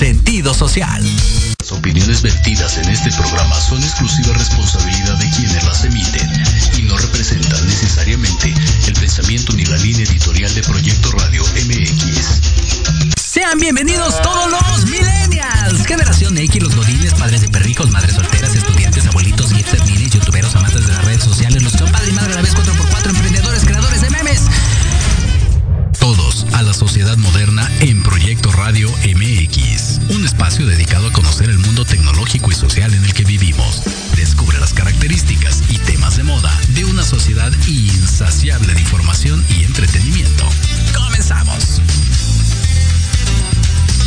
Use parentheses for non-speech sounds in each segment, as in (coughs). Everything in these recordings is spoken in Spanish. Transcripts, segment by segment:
sentido social. Las opiniones vertidas en este programa son exclusiva responsabilidad de quienes las emiten y no representan necesariamente el pensamiento ni la línea editorial de Proyecto Radio MX. Sean bienvenidos todos los millennials, generación X, los godines, padres de perrijos, madres solteras, estudiantes, abuelitos, hipsters, minis, youtuberos, amantes de las redes sociales, los que son padre y madre a la vez 4x4, emprendedores, creadores de memes. Todos a la sociedad moderna en Proyecto Radio MX, un espacio dedicado a conocer el mundo tecnológico y social en el que vivimos. Descubre las características y temas de moda de una sociedad insaciable de información y entretenimiento. Comenzamos.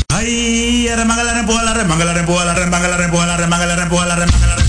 Ay, la la la la la la la la la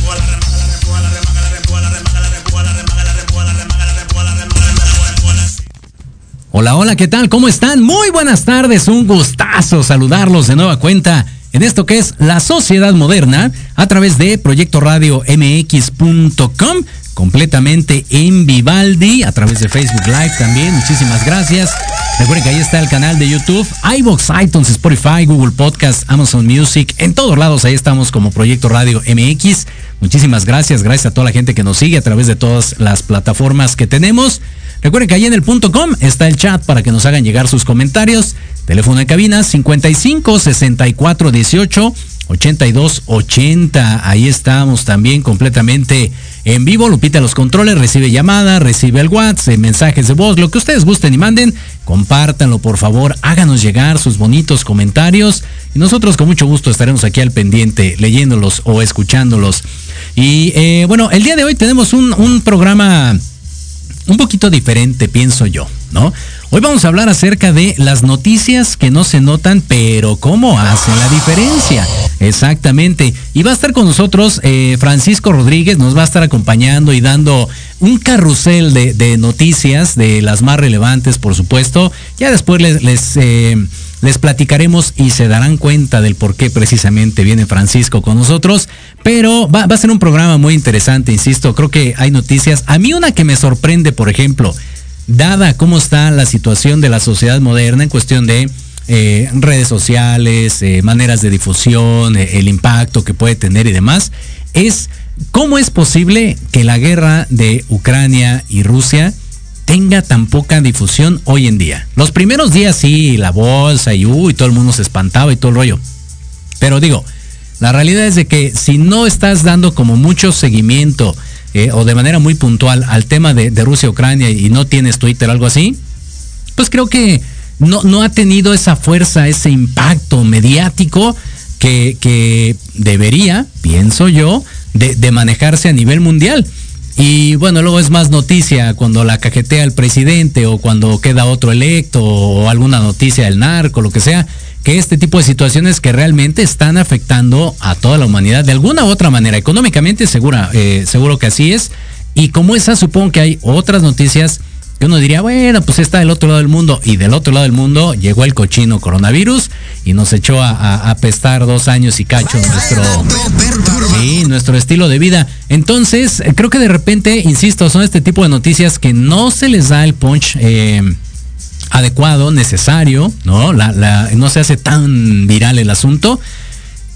Hola, hola, ¿qué tal? ¿Cómo están? Muy buenas tardes, un gustazo saludarlos de nueva cuenta en esto que es la sociedad moderna a través de Proyecto Radio MX.com, completamente en Vivaldi, a través de Facebook Live también. Muchísimas gracias. Recuerden que ahí está el canal de YouTube, iBox, iTunes, Spotify, Google Podcast, Amazon Music, en todos lados ahí estamos como Proyecto Radio MX. Muchísimas gracias, gracias a toda la gente que nos sigue a través de todas las plataformas que tenemos. Recuerden que ahí en el punto com está el chat para que nos hagan llegar sus comentarios. Teléfono de cabina 55 64 18 82 80. Ahí estamos también completamente en vivo. Lupita los controles, recibe llamada, recibe el WhatsApp, mensajes de voz, lo que ustedes gusten y manden. Compártanlo, por favor. Háganos llegar sus bonitos comentarios. Y nosotros con mucho gusto estaremos aquí al pendiente, leyéndolos o escuchándolos. Y eh, bueno, el día de hoy tenemos un, un programa un poquito diferente, pienso yo, Hoy vamos a hablar acerca de las noticias que no se notan, pero cómo hacen la diferencia. Exactamente. Y va a estar con nosotros eh, Francisco Rodríguez, nos va a estar acompañando y dando un carrusel de, noticias, de las más relevantes, por supuesto. Ya después les... eh, les platicaremos y se darán cuenta del por qué precisamente viene Francisco con nosotros. Pero va, a ser un programa muy interesante, insisto. Creo que hay noticias. A mí una que me sorprende, por ejemplo, dada cómo está la situación de la sociedad moderna en cuestión de eh, redes sociales, eh, maneras de difusión, eh, el impacto que puede tener y demás, es cómo es posible que la guerra de Ucrania y Rusia tenga tan poca difusión hoy en día. Los primeros días sí, la bolsa y, uy, todo el mundo se espantaba y todo el rollo. Pero digo, la realidad es de que si no estás dando como mucho seguimiento eh, o de manera muy puntual al tema de, Rusia-Ucrania y no tienes Twitter o algo así, pues creo que no, no ha tenido esa fuerza, ese impacto mediático que, que debería, pienso yo, de, de manejarse a nivel mundial. Y bueno, luego es más noticia cuando la cajetea el presidente o cuando queda otro electo o alguna noticia del narco, lo que sea, que este tipo de situaciones que realmente están afectando a toda la humanidad de alguna u otra manera. Económicamente segura, eh, seguro que así es. Y como esa, supongo que hay otras noticias que uno diría, bueno, pues está del otro lado del mundo. Y del otro lado del mundo llegó el cochino coronavirus y nos echó a, a, a pestar dos años y cacho nuestro, sí, nuestro estilo de vida. Entonces, creo que de repente, insisto, son este tipo de noticias que no se les da el punch. Eh, adecuado, necesario, ¿no? La, la, no se hace tan viral el asunto.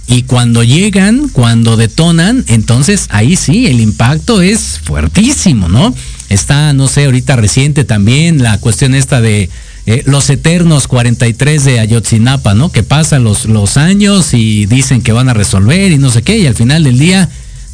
y cuando llegan, cuando detonan, entonces ahí sí, el impacto es fuertísimo, ¿no? Está, no sé, ahorita reciente también la cuestión esta de eh, los eternos 43 de Ayotzinapa, ¿no? Que pasan los, los años y dicen que van a resolver y no sé qué, y al final del día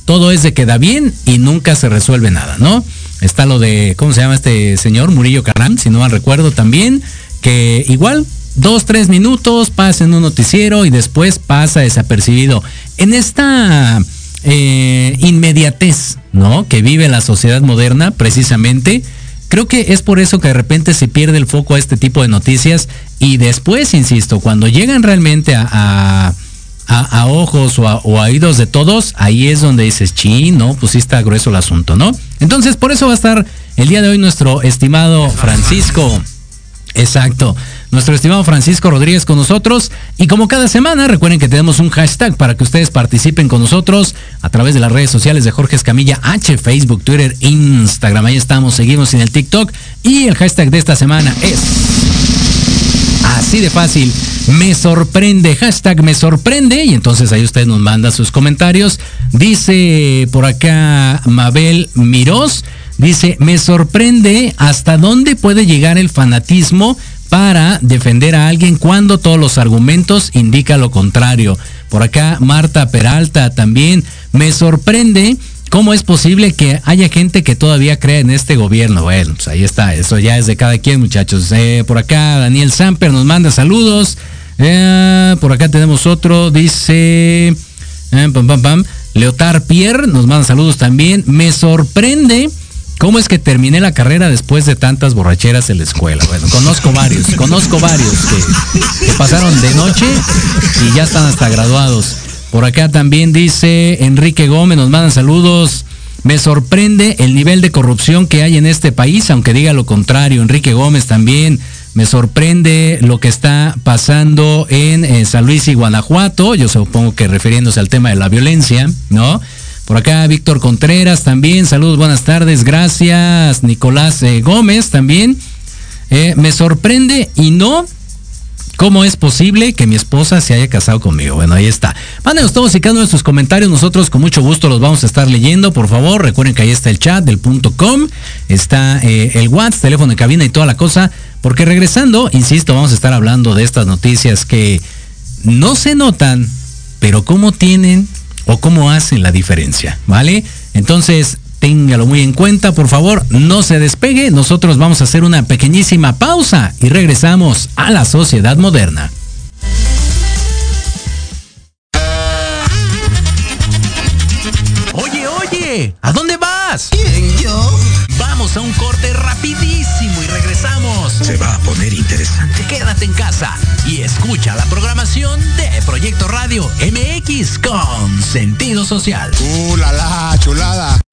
todo es de que da bien y nunca se resuelve nada, ¿no? Está lo de, ¿cómo se llama este señor? Murillo Caram, si no mal recuerdo también, que igual, dos, tres minutos, pasa en un noticiero y después pasa desapercibido. En esta eh, inmediatez, ¿no? Que vive la sociedad moderna, precisamente, creo que es por eso que de repente se pierde el foco a este tipo de noticias y después, insisto, cuando llegan realmente a, a a, ojos o a, oídos de todos, ahí es donde dices, chi, no, pues sí está grueso el asunto, ¿no? Entonces, por eso va a estar el día de hoy nuestro estimado Francisco. Exacto. Nuestro estimado Francisco Rodríguez con nosotros. Y como cada semana, recuerden que tenemos un hashtag para que ustedes participen con nosotros a través de las redes sociales de Jorge Escamilla H, Facebook, Twitter, Instagram. Ahí estamos, seguimos en el TikTok. Y el hashtag de esta semana es Así de fácil. Me sorprende. Hashtag me sorprende. Y entonces ahí usted nos manda sus comentarios. Dice por acá Mabel Mirós. Dice, me sorprende hasta dónde puede llegar el fanatismo para defender a alguien cuando todos los argumentos indican lo contrario. Por acá Marta Peralta también. Me sorprende ¿Cómo es posible que haya gente que todavía cree en este gobierno? Bueno, pues ahí está, eso ya es de cada quien, muchachos. Eh, por acá Daniel Samper nos manda saludos. Eh, por acá tenemos otro, dice... Eh, pam, pam, pam. Leotar Pierre nos manda saludos también. Me sorprende cómo es que terminé la carrera después de tantas borracheras en la escuela. Bueno, conozco varios, conozco varios que pasaron de noche y ya están hasta graduados. Por acá también dice Enrique Gómez, nos mandan saludos. Me sorprende el nivel de corrupción que hay en este país, aunque diga lo contrario. Enrique Gómez también. Me sorprende lo que está pasando en, en San Luis y Guanajuato. Yo supongo que refiriéndose al tema de la violencia, ¿no? Por acá Víctor Contreras también. Saludos, buenas tardes. Gracias. Nicolás eh, Gómez también. Eh, me sorprende y no ¿Cómo es posible que mi esposa se haya casado conmigo? Bueno, ahí está. Mándenos todos y cada uno de sus comentarios. Nosotros con mucho gusto los vamos a estar leyendo. Por favor, recuerden que ahí está el chat del punto com. Está eh, el WhatsApp, teléfono de cabina y toda la cosa. Porque regresando, insisto, vamos a estar hablando de estas noticias que no se notan, pero cómo tienen o cómo hacen la diferencia. ¿Vale? Entonces, téngalo muy en cuenta, por favor, no se despegue, nosotros vamos a hacer una pequeñísima pausa y regresamos a la sociedad moderna. Oye, oye, ¿a dónde vas? ¿Quién, yo? Vamos a un corte rapidísimo y regresamos. Se va a poner interesante. Quédate en casa y escucha la programación de Proyecto Radio MX con sentido social. ¡Uh, la, la chulada!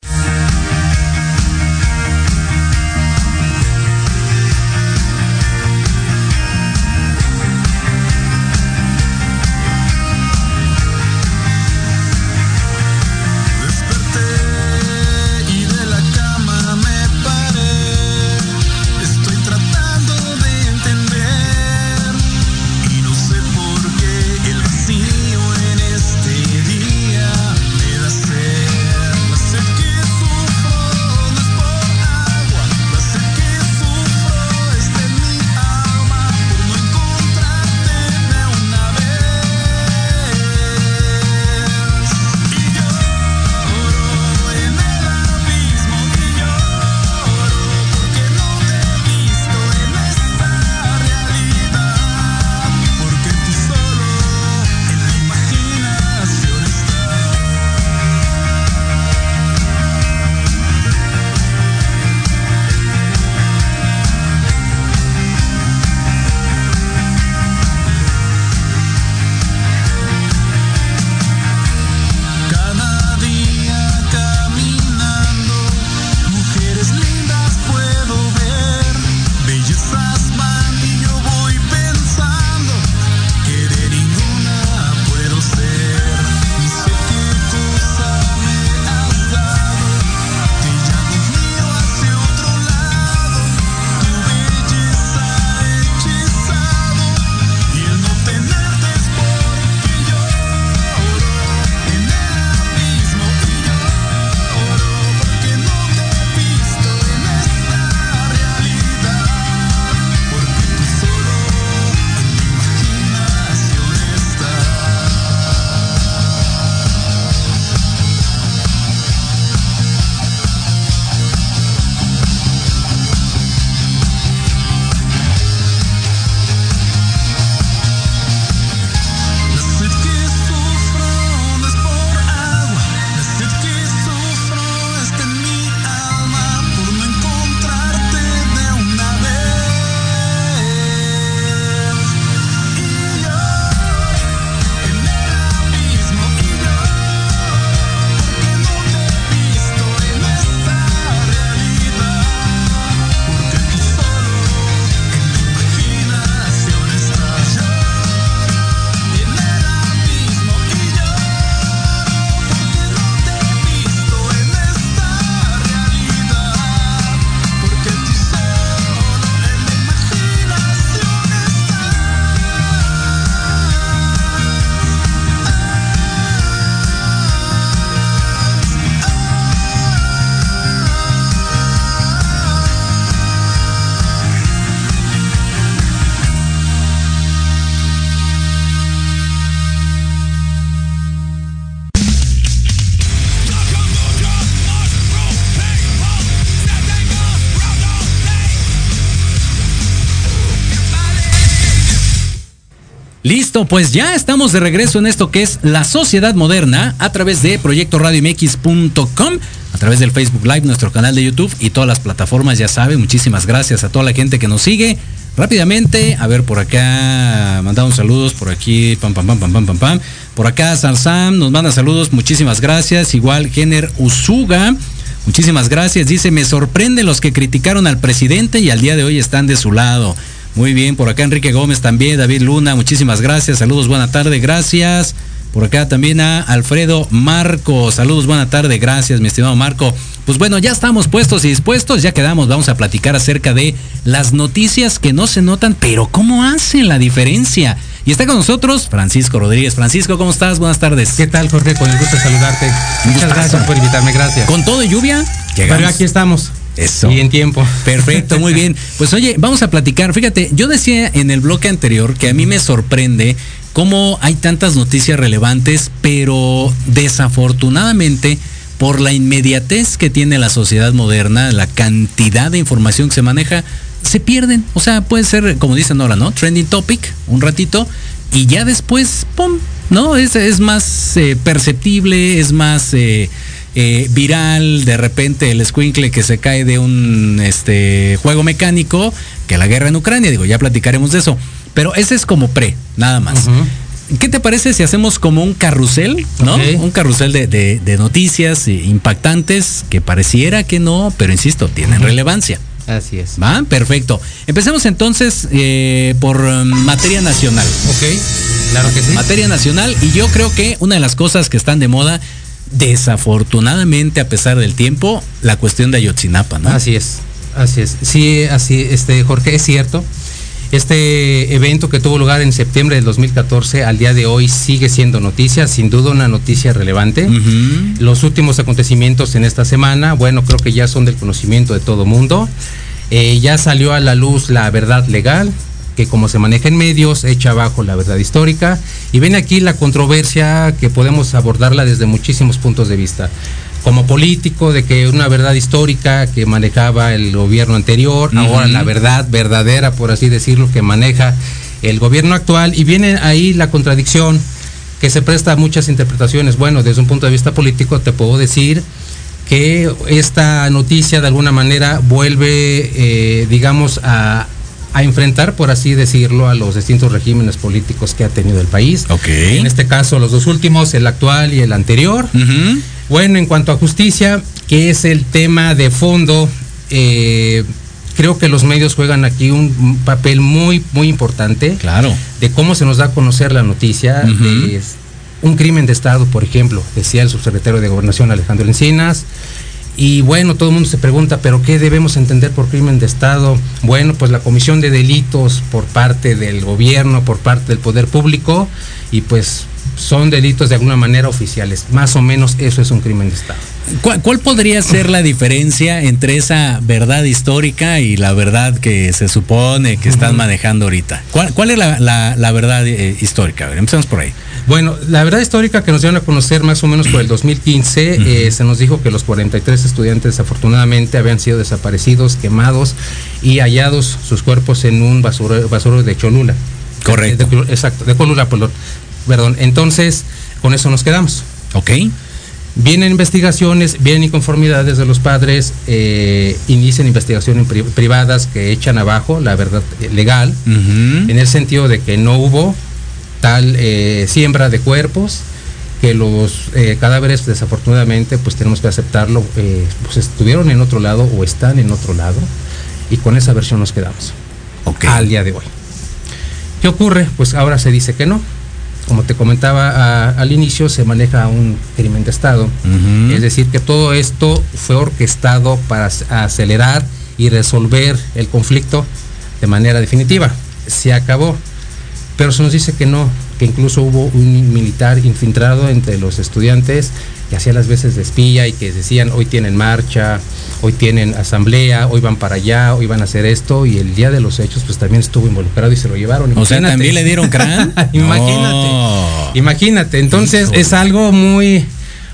Listo, pues ya estamos de regreso en esto que es la sociedad moderna a través de proyectoradiomx.com, a través del Facebook Live, nuestro canal de YouTube y todas las plataformas, ya saben. Muchísimas gracias a toda la gente que nos sigue. Rápidamente, a ver, por acá mandamos saludos, por aquí, pam, pam, pam, pam, pam, pam, pam. Por acá, Sarsam nos manda saludos, muchísimas gracias. Igual, Jenner Usuga, muchísimas gracias. Dice, me sorprende los que criticaron al presidente y al día de hoy están de su lado. Muy bien, por acá Enrique Gómez también, David Luna, muchísimas gracias, saludos, buena tarde, gracias. Por acá también a Alfredo Marco, saludos, buena tarde, gracias, mi estimado Marco. Pues bueno, ya estamos puestos y dispuestos, ya quedamos, vamos a platicar acerca de las noticias que no se notan, pero cómo hacen la diferencia. Y está con nosotros Francisco Rodríguez. Francisco, ¿cómo estás? Buenas tardes. ¿Qué tal, Jorge? Con el gusto de saludarte. Muchas gracias por invitarme, gracias. Con todo y lluvia, Pero aquí estamos. Eso. Y en tiempo. Perfecto, muy bien. (laughs) Pues oye, vamos a platicar. Fíjate, yo decía en el bloque anterior que a mí me sorprende cómo hay tantas noticias relevantes, pero desafortunadamente por la inmediatez que tiene la sociedad moderna, la cantidad de información que se maneja, se pierden. O sea, puede ser, como dicen ahora, ¿no? Trending topic, un ratito, y ya después, ¡pum! ¿No? Es, es más eh, perceptible, es más eh, eh, viral, de repente el squinkle que se cae de un este, juego mecánico, que la guerra en Ucrania, digo, ya platicaremos de eso. Pero ese es como pre, nada más. ¿Qué te parece si hacemos como un carrusel, ¿no? Un carrusel de, de- de noticias eh, impactantes que pareciera que no, pero insisto, tienen relevancia. Así es. ¿Va? Perfecto. Empecemos entonces eh, por um, materia nacional. Ok, claro que sí. Materia nacional y yo creo que una de las cosas que están de moda, desafortunadamente a pesar del tiempo, la cuestión de Ayotzinapa, ¿no? Así es. Así es. Sí, así, este, Jorge, es cierto. Este evento que tuvo lugar en septiembre del 2014 al día de hoy sigue siendo noticia, sin duda una noticia relevante. Los últimos acontecimientos en esta semana, bueno, creo que ya son del conocimiento de todo mundo. Eh, ya salió a la luz la verdad legal, que como se maneja en medios, echa abajo la verdad histórica. Y ven aquí la controversia que podemos abordarla desde muchísimos puntos de vista. Como político, de que una verdad histórica que manejaba el gobierno anterior, ahora la verdad verdadera, por así decirlo, que maneja el gobierno actual. Y viene ahí la contradicción que se presta a muchas interpretaciones. Bueno, desde un punto de vista político te puedo decir que esta noticia de alguna manera vuelve, eh, digamos, a, a enfrentar, por así decirlo, a los distintos regímenes políticos que ha tenido el país. En este caso, los dos últimos, el actual y el anterior. Bueno, en cuanto a justicia, que es el tema de fondo, eh, creo que los medios juegan aquí un, papel muy, muy importante Claro. de cómo se nos da a conocer la noticia de un crimen de Estado, por ejemplo, decía el subsecretario de Gobernación Alejandro Encinas. Y bueno, todo el mundo se pregunta, ¿pero qué debemos entender por crimen de Estado? Bueno, pues la comisión de delitos por parte del gobierno, por parte del poder público, y pues son delitos de alguna manera oficiales. Más o menos eso es un crimen de Estado. ¿Cuál, cuál podría ser la diferencia entre esa verdad histórica y la verdad que se supone que están manejando ahorita? ¿Cuál, cuál es la, la- la verdad eh, histórica? A ver, empecemos por ahí. Bueno, la verdad histórica que nos dieron a conocer más o menos por el 2015, eh, se nos dijo que los 43 estudiantes desafortunadamente habían sido desaparecidos, quemados y hallados sus cuerpos en un basurero, basurero de Cholula. Correcto. De- de- exacto, de Cholula, perdón. Entonces, con eso nos quedamos. ¿Ok? Vienen investigaciones, vienen inconformidades de los padres, eh, inician investigaciones pri- privadas que echan abajo la verdad eh, legal en el sentido de que no hubo tal eh, siembra de cuerpos, que los eh, cadáveres desafortunadamente pues tenemos que aceptarlo, eh, pues estuvieron en otro lado o están en otro lado y con esa versión nos quedamos al día de hoy. ¿Qué ocurre? Pues ahora se dice que no. Como te comentaba a- al inicio, se maneja un crimen de Estado. Es decir, que todo esto fue orquestado para ac- acelerar y resolver el conflicto de manera definitiva. Se acabó. Pero se nos dice que no, que incluso hubo un militar infiltrado entre los estudiantes que hacía las veces de espía y que decían hoy tienen marcha, hoy tienen asamblea, hoy van para allá, hoy van a hacer esto y el día de los hechos pues también estuvo involucrado y se lo llevaron. O sea, también le dieron crán. (laughs) Imagínate. No. Imagínate, entonces es algo muy,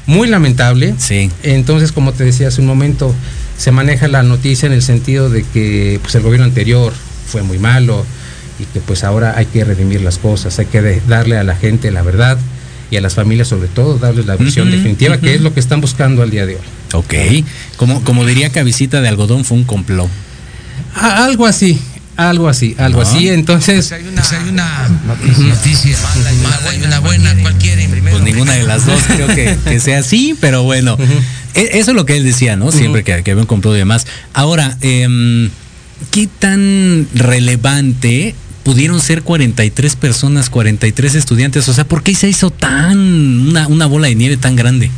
muy lamentable. Sí. Entonces, como te decía hace un momento, se maneja la noticia en el sentido de que pues, el gobierno anterior fue muy malo, y que pues ahora hay que redimir las cosas, hay que darle a la gente la verdad y a las familias sobre todo darles la versión Ujú, definitiva que es lo que están buscando al día de hoy. Ok. Como, como diría Cabecita de Algodón, fue un complot. Ah, algo así, algo así, algo No. así, entonces hay una, hay una noticia mala y una buena, cualquiera. Pues ninguna de las dos (laughs) creo que, que sea así, pero bueno, e- eso es lo que él decía, ¿no? Siempre que, que había un complot y demás. Ahora, em, ¿qué tan relevante pudieron ser 43 personas, 43 estudiantes? O sea, ¿por qué se hizo tan una, una bola de nieve tan grande?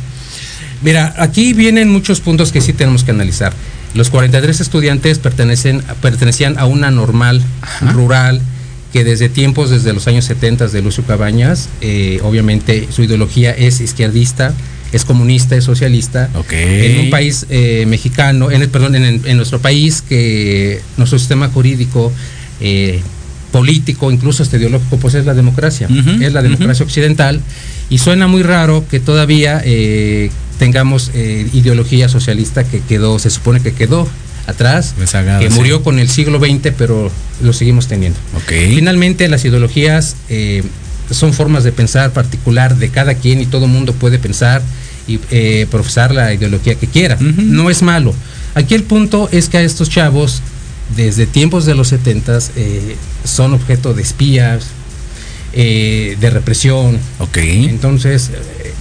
Mira, aquí vienen muchos puntos que sí tenemos que analizar. Los 43 estudiantes pertenecen, pertenecían a una normal rural que desde tiempos, desde los años 70 de Lucio Cabañas, eh, obviamente su ideología es izquierdista, es comunista, es socialista. Ok. En un país eh, mexicano, en el, perdón, en nuestro país que nuestro sistema jurídico, eh, político, incluso hasta ideológico, pues es la democracia, es la democracia occidental y suena muy raro que todavía eh, tengamos eh, ideología socialista que quedó, se supone que quedó atrás, que sí. murió con el siglo XX, pero lo seguimos teniendo. Ok. Finalmente, las ideologías eh, son formas de pensar particular de cada quien y todo mundo puede pensar y eh, profesar la ideología que quiera. No es malo. Aquí el punto es que a estos chavos, desde tiempos de los 70 eh, son objeto de espías, eh, de represión. Ok. Entonces,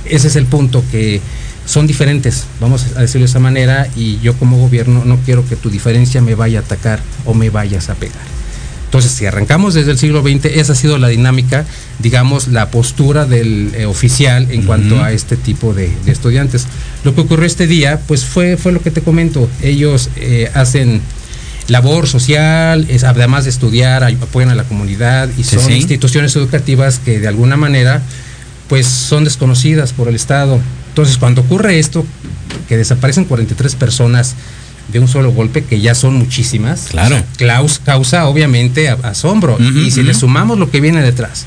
ese es el punto que son diferentes, vamos a decirlo de esa manera, y yo como gobierno no quiero que tu diferencia me vaya a atacar o me vayas a pegar. Entonces, si arrancamos desde el siglo XX, esa ha sido la dinámica, digamos, la postura del eh, oficial en Ujú. cuanto a este tipo de, de estudiantes. Lo que ocurrió este día, pues fue, fue lo que te comento. Ellos eh, hacen labor social, es, además de estudiar, apoyan a la comunidad y son sí. instituciones educativas que de alguna manera pues son desconocidas por el Estado. Entonces, cuando ocurre esto, que desaparecen 43 personas de un solo golpe, que ya son muchísimas, Claro. claus- causa obviamente asombro. Y si le sumamos lo que viene detrás,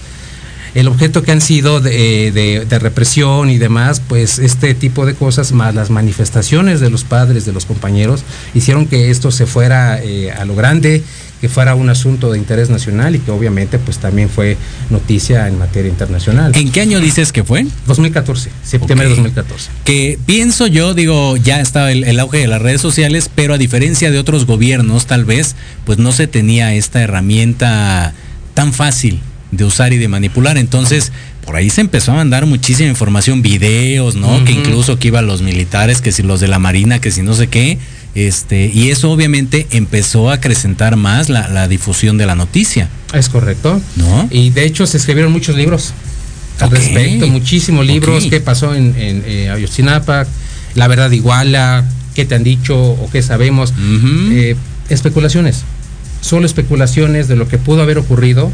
el objeto que han sido de, de- de represión y demás, pues este tipo de cosas, más las manifestaciones de los padres, de los compañeros, hicieron que esto se fuera eh, a lo grande, que fuera un asunto de interés nacional y que obviamente pues también fue noticia en materia internacional. ¿En qué año dices que fue? 2014, septiembre de 2014. que pienso yo, digo, ya estaba el, el auge de las redes sociales, pero a diferencia de otros gobiernos, tal vez, pues no se tenía esta herramienta tan fácil de usar y de manipular. Entonces, por ahí se empezó a mandar muchísima información, videos, ¿no? Que incluso que iban los militares, que si los de la Marina, que si no sé qué. Este, y eso obviamente empezó a acrecentar más la, la difusión de la noticia, Es correcto. ¿no? Y de hecho se escribieron muchos libros al respecto, muchísimos libros. ¿Qué pasó en, en eh, Ayotzinapa? La verdad iguala, ¿qué te han dicho o qué sabemos? Eh, especulaciones, solo especulaciones de lo que pudo haber ocurrido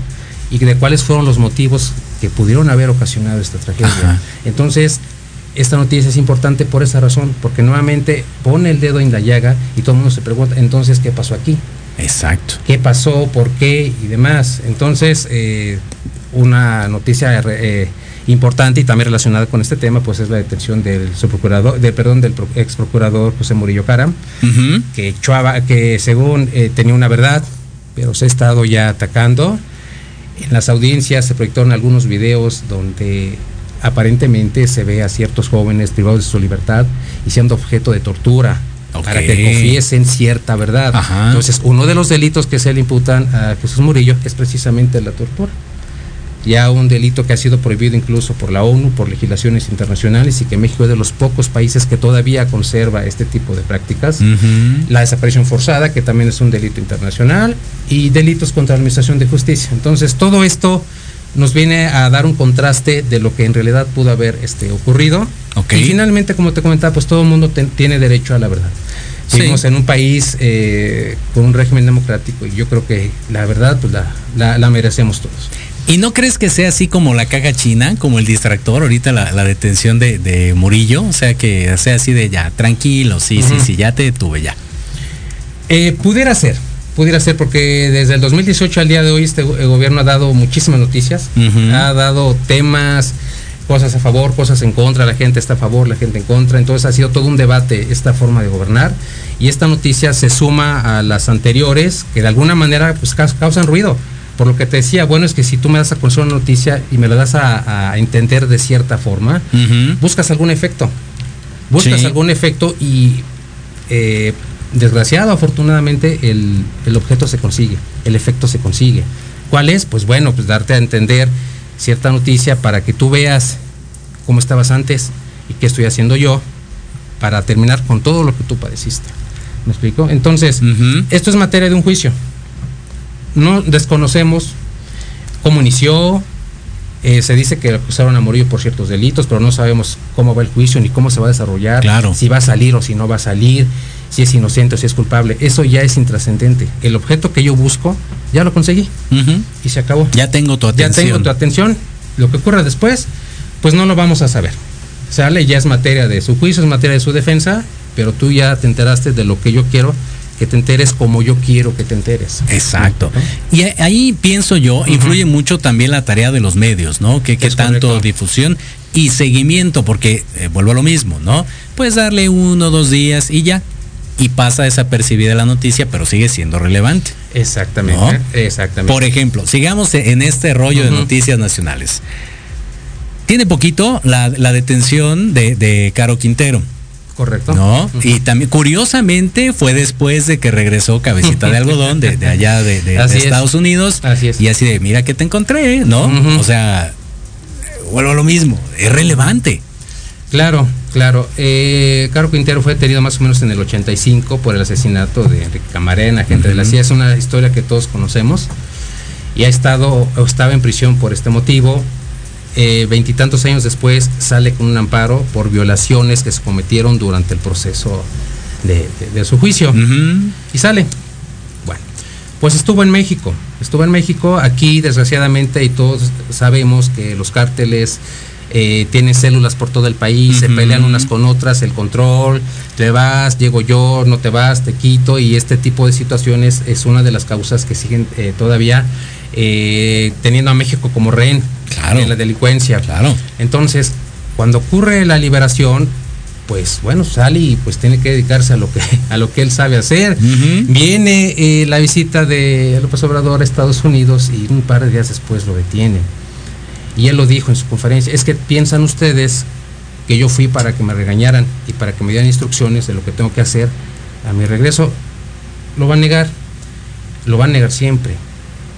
y de cuáles fueron los motivos que pudieron haber ocasionado esta tragedia. Ajá. Entonces, esta noticia es importante por esa razón, porque nuevamente pone el dedo en la llaga y todo el mundo se pregunta, entonces, ¿qué pasó aquí? Exacto. qué pasó, por qué y demás. Entonces, eh, una noticia eh, importante y también relacionada con este tema, pues es la detención del subprocurador, de, perdón, del ex procurador José Murillo Caram, que chuaba, que según eh, tenía una verdad, pero se ha estado ya atacando. En las audiencias se proyectaron algunos videos donde aparentemente se ve a ciertos jóvenes privados de su libertad y siendo objeto de tortura para que confiesen cierta verdad. Ajá. Entonces, uno de los delitos que se le imputan a Jesús Murillo es precisamente la tortura. Ya un delito que ha sido prohibido incluso por la ONU, por legislaciones internacionales y que México es de los pocos países que todavía conserva este tipo de prácticas la desaparición forzada, que también es un delito internacional, y delitos contra la administración de justicia. Entonces, todo esto nos viene a dar un contraste de lo que en realidad pudo haber este, ocurrido. Y finalmente, como te comentaba, pues todo el mundo tiene derecho a la verdad. Sí. Vivimos en un país eh, con un régimen democrático y yo creo que la verdad pues la, la- la merecemos todos. ¿Y no crees que sea así como la caja china, como el distractor, ahorita la, la detención de, de Murillo? O sea, que sea así de ya, tranquilo, sí, sí, sí, ya te detuve ya. Eh, pudiera ser, pudiera ser, porque desde el 2018 al día de hoy este gobierno ha dado muchísimas noticias, ha dado temas, cosas a favor, cosas en contra, la gente está a favor, la gente en contra, entonces ha sido todo un debate esta forma de gobernar y esta noticia se suma a las anteriores que de alguna manera pues caus- causan ruido, Por lo que te decía, bueno, es que si tú me das a conocer una noticia y me la das a, a entender de cierta forma, buscas algún efecto. Buscas Sí. algún efecto y eh, desgraciado, afortunadamente, el, el objeto se consigue, el efecto se consigue. ¿Cuál es? Pues bueno, pues darte a entender cierta noticia para que tú veas cómo estabas antes y qué estoy haciendo yo para terminar con todo lo que tú padeciste. ¿Me explico? Entonces, esto es materia de un juicio. No desconocemos cómo inició. eh, se dice que acusaron a Morillo por ciertos delitos, pero no sabemos cómo va el juicio ni cómo se va a desarrollar. Claro. Si va a salir o si no va a salir, si es inocente o si es culpable. Eso ya es intrascendente. El objeto que yo busco, ya lo conseguí y se acabó. Ya tengo tu Ya atención. tengo tu atención. Lo que ocurra después, pues no lo vamos a saber. Sale, ya es materia de su juicio, es materia de su defensa, pero tú ya te enteraste de lo que yo quiero que te enteres como yo quiero que te enteres. Exacto. Y ahí pienso yo, influye mucho también la tarea de los medios, ¿no? Que, tanto correcto. difusión y seguimiento, porque eh, vuelvo a lo mismo, ¿no? Puedes darle uno, dos días y ya. Y pasa desapercibida la noticia, pero sigue siendo relevante. Exactamente. ¿No? Exactamente. Por ejemplo, sigamos en este rollo de noticias nacionales. Tiene poquito la, la detención de, de Caro Quintero, Correcto. ¿no? Y también, curiosamente, fue después de que regresó Cabecita de Algodón de, de allá de, de- de Así es. Estados Unidos. Así es. Y así de, mira que te encontré, ¿no? O sea, vuelvo a lo mismo, es relevante. Claro, claro. Eh, Caro Quintero fue detenido más o menos en el 85 por el asesinato de Enrique Camarena, agente de la. CIA. Es una historia que todos conocemos. Y ha estado, o estaba en prisión por este motivo. Eh, Veintitantos años después sale con un amparo por violaciones que se cometieron durante el proceso de, de- de su juicio. Y sale. Bueno, pues estuvo en México. Estuvo en México. Aquí, desgraciadamente, y todos sabemos que los cárteles eh, tienen células por todo el país, se pelean unas con otras, el control, te vas, llego yo, no te vas, te quito, y este tipo de situaciones es una de las causas que siguen eh, todavía eh, teniendo a México como rehén Claro. de la delincuencia. Claro. Entonces, cuando ocurre la liberación, pues bueno, sale y pues tiene que dedicarse a lo que, (laughs) a lo que él sabe hacer. Viene eh, la visita de López Obrador a Estados Unidos y un par de días después lo detienen. Y él lo dijo en su conferencia, es que piensan ustedes que yo fui para que me regañaran y para que me dieran instrucciones de lo que tengo que hacer a mi regreso. Lo va a negar, lo va a negar siempre.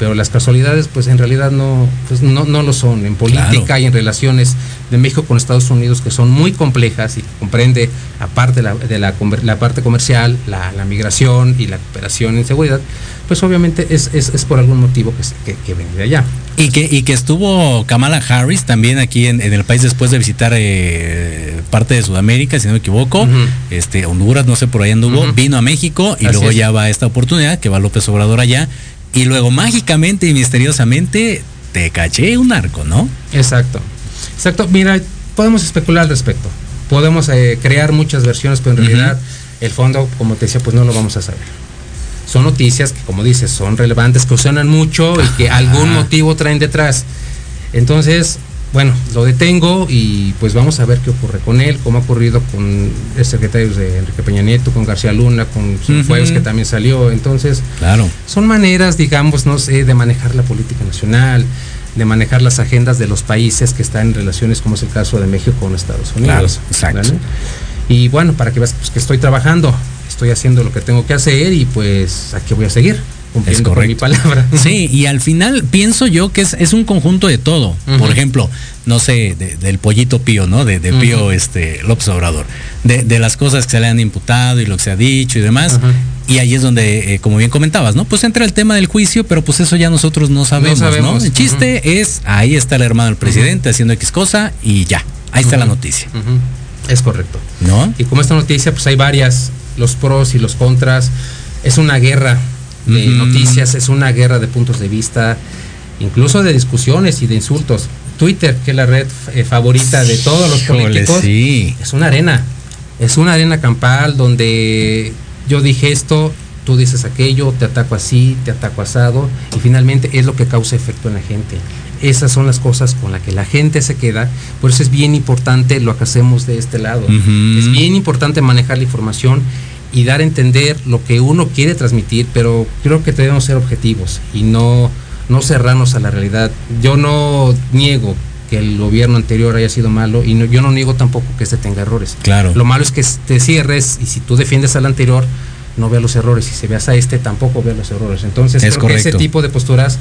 Pero las casualidades, pues en realidad no, pues no, no lo son. En política Claro. y en relaciones de México con Estados Unidos, que son muy complejas y que comprende, aparte de la, de la, parte comercial, la, la migración y la cooperación en seguridad, pues obviamente es, es, es por algún motivo que, que, que viene de allá. Y que, y que estuvo Kamala Harris también aquí en, en el país después de visitar eh, parte de Sudamérica, si no me equivoco, este Honduras, no sé por ahí anduvo, Ujú. vino a México y Así luego es. ya va esta oportunidad que va López Obrador allá y luego mágicamente y misteriosamente te caché un arco, ¿no? Exacto. Exacto. Mira, podemos especular al respecto. Podemos eh, crear muchas versiones, pero en realidad el fondo, como te decía, pues no lo vamos a saber. Son noticias que, como dices, son relevantes, que suenan mucho y que algún motivo traen detrás. Entonces, bueno, lo detengo y pues vamos a ver qué ocurre con él, como ha ocurrido con el secretario de Enrique Peña Nieto, con García Luna, con Cienfuegos, Ujú. que también salió. Entonces, Claro. son maneras, digamos, no sé, de manejar la política nacional, de manejar las agendas de los países que están en relaciones, como es el caso de México con Estados Unidos. Claro, exacto. Y bueno, para que veas pues, que estoy trabajando, estoy haciendo lo que tengo que hacer y pues aquí voy a seguir cumpliendo con mi correcto. palabra. (laughs) Sí, y al final pienso yo que es, es un conjunto de todo. Por ejemplo, no sé, de- del pollito pío, ¿no? De, de Pío este, López Obrador. De, de las cosas que se le han imputado y lo que se ha dicho y demás. Y ahí es donde, eh, como bien comentabas, ¿no? Pues entra el tema del juicio, pero pues eso ya nosotros no sabemos, ¿no? sabemos, El chiste es, ahí está el hermano del presidente haciendo X cosa y ya. Ahí está la noticia. Es correcto. ¿no? Y como esta noticia, pues hay varias, los pros y los contras. Es una guerra de noticias, es una guerra de puntos de vista, incluso de discusiones y de insultos. Twitter, que es la red eh, favorita de todos los políticos, sí. es una arena. Es una arena campal donde yo dije esto, tú dices aquello, te ataco así, te ataco asado, y finalmente es lo que causa efecto en la gente. Esas son las cosas con las que la gente se queda, por eso es bien importante lo que hacemos de este lado. Es bien importante manejar la información y dar a entender lo que uno quiere transmitir, pero creo que debemos ser objetivos y no no cerrarnos a la realidad. Yo no niego que el gobierno anterior haya sido malo y no- yo no niego tampoco que este tenga errores. Claro. Lo malo es que te cierres y si tú defiendes al anterior, no veas los errores. Y si veas a este, tampoco veas los errores. Entonces, Es creo que ese tipo de posturas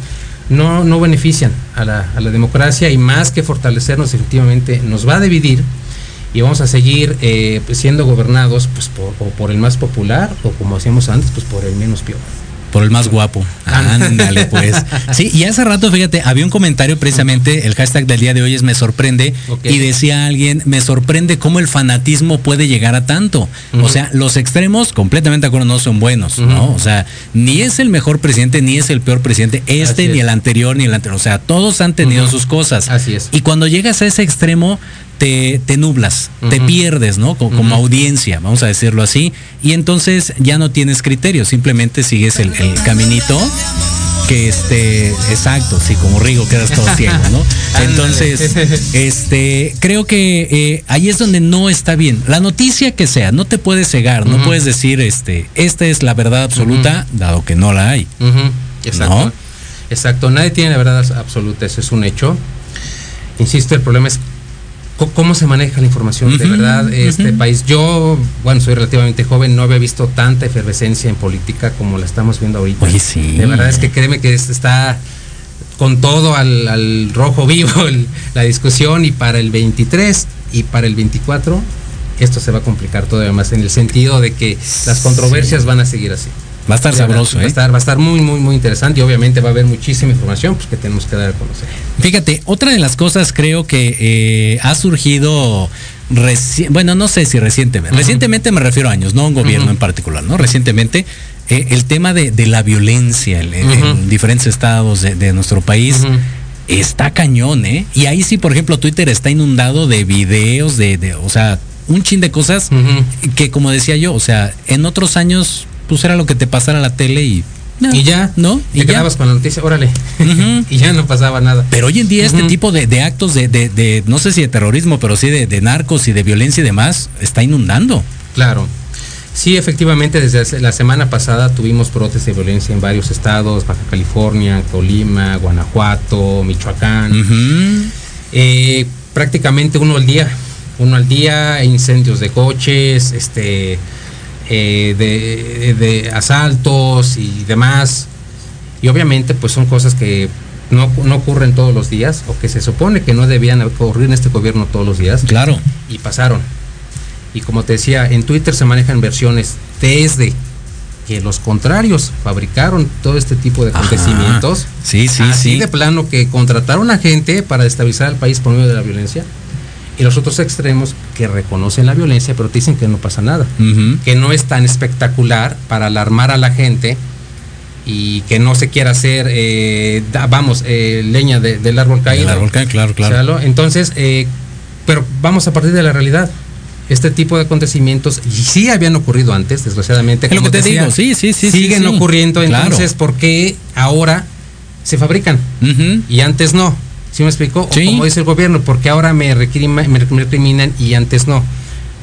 no, no benefician a la, a la democracia y más que fortalecernos, efectivamente, nos va a dividir y vamos a seguir eh, pues, siendo gobernados pues, por, o por el más popular o como hacíamos antes, pues por el menos peor. Por el más guapo. Ándale, pues. Sí, y hace rato, fíjate, había un comentario precisamente, el hashtag del día de hoy es me sorprende, y decía alguien, me sorprende cómo el fanatismo puede llegar a tanto. O sea, los extremos, completamente de acuerdo, no son buenos. ¿no? O sea, ni es el mejor presidente, ni es el peor presidente, este, ni el anterior, ni el anterior. O sea, todos han tenido sus cosas. Así es. Y cuando llegas a ese extremo, te, te nublas, te pierdes, ¿no? Co- Como, audiencia, vamos a decirlo así. Y entonces ya no tienes criterio, simplemente sigues el, el caminito que este, exacto, sí, como Rigo quedas todo (laughs) ciego, ¿no? Entonces, este, creo que eh, ahí es donde no está bien. La noticia que sea, no te puedes cegar, no puedes decir, este, esta es la verdad absoluta, dado que no la hay. Exacto. ¿No? Exacto. Nadie tiene la verdad absoluta, eso es un hecho. Insisto, el problema es cómo se maneja la información. De verdad, este país, yo, bueno, soy relativamente joven, no había visto tanta efervescencia en política como la estamos viendo ahorita. Oye, sí. De verdad es que créeme que es- está con todo al, al rojo vivo (laughs) el- la discusión y para el 23 y para el 24 esto se va a complicar todavía más en el sentido de que las controversias van a seguir así. Va a estar De verdad, sabroso, va a ¿eh? estar, va a estar muy, muy, muy interesante y obviamente va a haber muchísima información pues, que tenemos que dar a conocer. Fíjate, otra de las cosas creo que eh, ha surgido reci- bueno, no sé si recientemente, recientemente me refiero a años, no a un gobierno en particular, ¿no? Recientemente, eh, el tema de, de la violencia en, diferentes estados de, de nuestro país está cañón, ¿eh? Y ahí sí, por ejemplo, Twitter está inundado de videos, de, de o sea, un chin de cosas que, como decía yo, o sea, en otros años, pues era lo que te pasara la tele y... no, Y ya, ¿no? Te Y ya. quedabas con la noticia, órale. (laughs) Y ya no pasaba nada. Pero hoy en día este tipo de, de actos de, de- de, no sé si de terrorismo, pero sí de, de narcos y de violencia y demás, está inundando. Claro. Sí, efectivamente, desde la semana pasada tuvimos brotes de violencia en varios estados, Baja California, Colima, Guanajuato, Michoacán. Eh, prácticamente uno al día, uno al día, incendios de coches, este, eh, de, de asaltos y demás. Y obviamente pues son cosas que no, no ocurren todos los días o que se supone que no debían ocurrir en este gobierno todos los días Claro. y pasaron. Y como te decía, en Twitter se manejan versiones desde que los contrarios fabricaron todo este tipo de Ajá. acontecimientos. Sí, sí, así sí. de plano que contrataron a gente para destabilizar al país por medio de la violencia. Y los otros extremos que reconocen la violencia, pero te dicen que no pasa nada. Que no es tan espectacular para alarmar a la gente y que no se quiera hacer, eh, da- vamos, eh, leña de- del árbol caído. El árbol cae, claro, claro. Entonces, eh, pero vamos a partir de la realidad. Este tipo de acontecimientos y sí habían ocurrido antes, desgraciadamente. Es lo como que te decía, digo, sí, sí, sí, sí, Siguen sí. ocurriendo, Claro. entonces, ¿por qué ahora se fabrican y antes no? ¿Sí me explico? O Sí. como dice el gobierno, ¿por qué ahora me, recrima- me recriminan y antes no?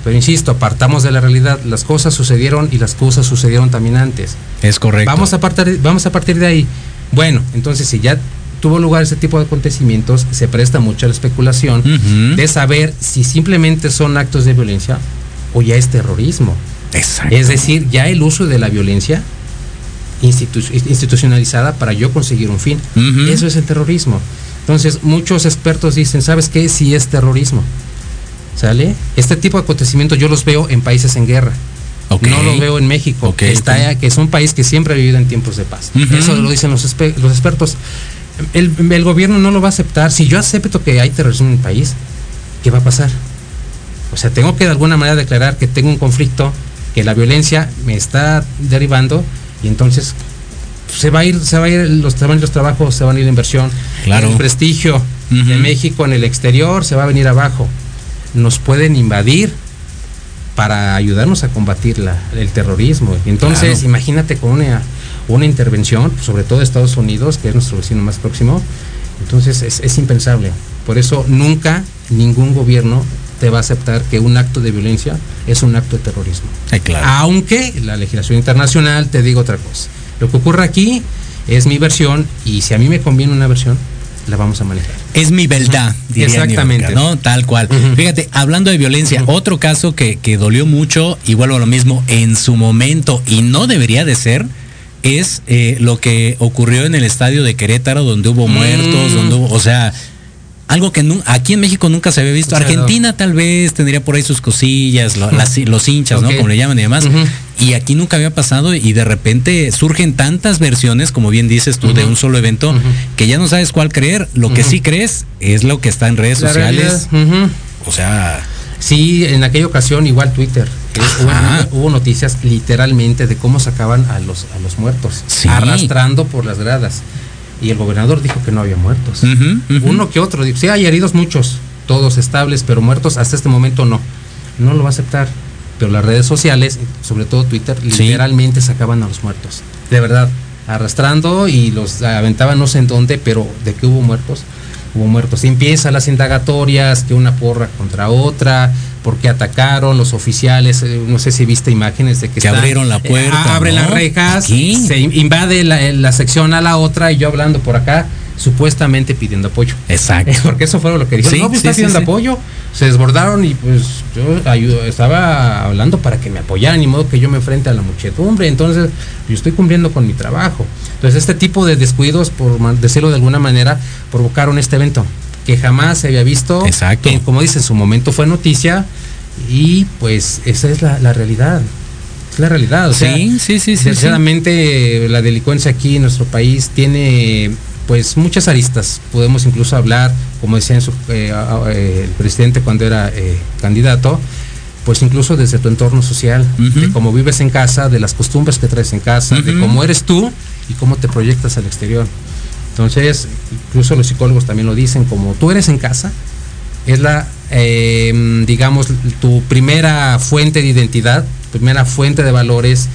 Pero insisto, apartamos de la realidad, las cosas sucedieron y las cosas sucedieron también antes. Es correcto. Vamos a, partir, vamos a partir de ahí. Bueno, entonces si ya tuvo lugar ese tipo de acontecimientos, se presta mucha la especulación Ujú. de saber si simplemente son actos de violencia o ya es terrorismo. Exacto. Es decir, ya el uso de la violencia institu- institucionalizada para yo conseguir un fin. Ujú. Eso es el terrorismo. Entonces, muchos expertos dicen, ¿sabes qué? Si es terrorismo. ¿Sale? Este tipo de acontecimientos yo los veo en países en guerra. No lo veo en México, que, está, que es un país que siempre ha vivido en tiempos de paz. Eso lo dicen los, los expertos. El, el gobierno no lo va a aceptar. Si yo acepto que hay terrorismo en el país, ¿qué va a pasar? O sea, tengo que de alguna manera declarar que tengo un conflicto, que la violencia me está derivando y entonces se va a ir, se va a ir los, se van a ir los trabajos, se van a ir la inversión, Claro. el prestigio de. México en el exterior se va a venir abajo. Nos pueden invadir para ayudarnos a combatir la- el terrorismo. Entonces, Claro. imagínate con una, una intervención, sobre todo de Estados Unidos, que es nuestro vecino más próximo, entonces es, es impensable. Por eso nunca ningún gobierno te va a aceptar que un acto de violencia es un acto de terrorismo. Ay, claro. Aunque la legislación internacional te diga otra cosa. Lo que ocurre aquí es mi versión y si a mí me conviene una versión, la vamos a manejar. Es mi verdad, diría Exactamente. ¿no? Tal cual. Fíjate, hablando de violencia, otro caso que, que dolió mucho, y vuelvo a lo mismo, en su momento, y no debería de ser, es eh, lo que ocurrió en el estadio de Querétaro, donde hubo Mm. muertos, donde hubo, o sea, algo que aquí en México nunca se había visto. Argentina tal vez tendría por ahí sus cosillas, lo- las- los hinchas. ¿no? Como le llaman y demás. Y aquí nunca había pasado y de repente surgen tantas versiones, como bien dices tú, de un solo evento, que ya no sabes cuál creer. Lo que sí crees es lo que está en redes La sociales. O sea, Sí, en aquella ocasión igual Twitter. hubo, hubo noticias literalmente de cómo sacaban a los, a los muertos, Sí. arrastrando por las gradas. Y el gobernador dijo que no había muertos. Uno que otro. dijo, Sí, hay heridos muchos, todos estables, pero muertos hasta este momento no. No lo va a aceptar. Pero las redes sociales, sobre todo Twitter, Sí. literalmente sacaban a los muertos. De verdad. Arrastrando y los aventaban no sé en dónde, pero de que hubo muertos, hubo muertos. Y empiezan las indagatorias, que una porra contra otra, porque atacaron los oficiales, eh, no sé si viste imágenes de que, Que abrieron la eh, puerta, abren ¿no? las rejas, Aquí. se invade la, la sección a la otra y yo hablando por acá, supuestamente pidiendo apoyo. exacto. Porque eso fue lo que dijeron. Sí, no, pues sí, está sí, pidiendo apoyo. Se desbordaron y pues yo ayudo- estaba hablando para que me apoyaran, ni modo que yo me enfrente a la muchedumbre. Entonces, yo estoy cumpliendo con mi trabajo. Entonces, este tipo de descuidos, por decirlo de alguna manera, provocaron este evento que jamás se había visto. Exacto. Que, como dice, en su momento fue noticia. Y pues esa es la, la realidad. Es la realidad. O sea, Sí, sí, sí. Desgraciadamente la delincuencia aquí en nuestro país tiene pues muchas aristas. Podemos incluso hablar, como decía en su- eh, eh, el presidente cuando era eh, candidato, pues incluso desde tu entorno social, de cómo vives en casa, de las costumbres que traes en casa, de cómo eres tú y cómo te proyectas al exterior. Entonces, incluso los psicólogos también lo dicen, como tú eres en casa, es la, eh, digamos, tu primera fuente de identidad, primera fuente de valores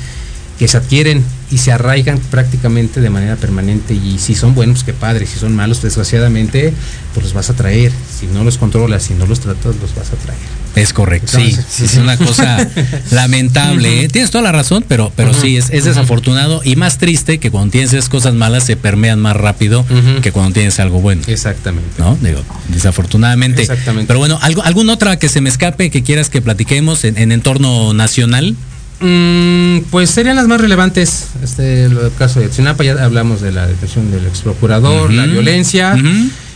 que se adquieren y se arraigan prácticamente de manera permanente. Y si son buenos, pues qué padre. Si son malos, desgraciadamente, pues los vas a traer. Si no los controlas, si no los tratas, los vas a traer. Es correcto, sí, Entonces, sí, es una cosa (laughs) lamentable. ¿eh? Tienes toda la razón, pero, pero sí, es, es desafortunado y más triste que cuando tienes esas cosas malas se permean más rápido que cuando tienes algo bueno. Exactamente. ¿No? Digo, desafortunadamente. Exactamente. Pero bueno, ¿algo, ¿alguna otra que se me escape que quieras que platiquemos en, en entorno nacional? Mm, pues serían las más relevantes. Este, el caso de Tsinapa, ya hablamos de la detención del ex procurador, la violencia.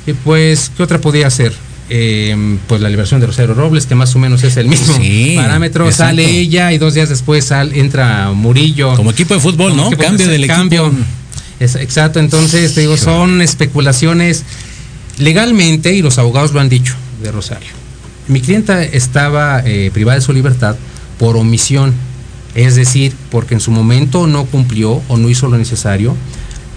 Y pues, ¿qué otra podía ser? Eh, pues la liberación de Rosario Robles, que más o menos es el mismo Sí, parámetro. exacto. Sale ella y dos días después sal, entra Murillo. Como equipo de fútbol, Como ¿no? Cambio del cambio. equipo. Es- exacto, entonces te digo, son especulaciones legalmente y los abogados lo han dicho de Rosario. Mi clienta estaba eh, privada de su libertad por omisión, es decir, porque en su momento no cumplió o no hizo lo necesario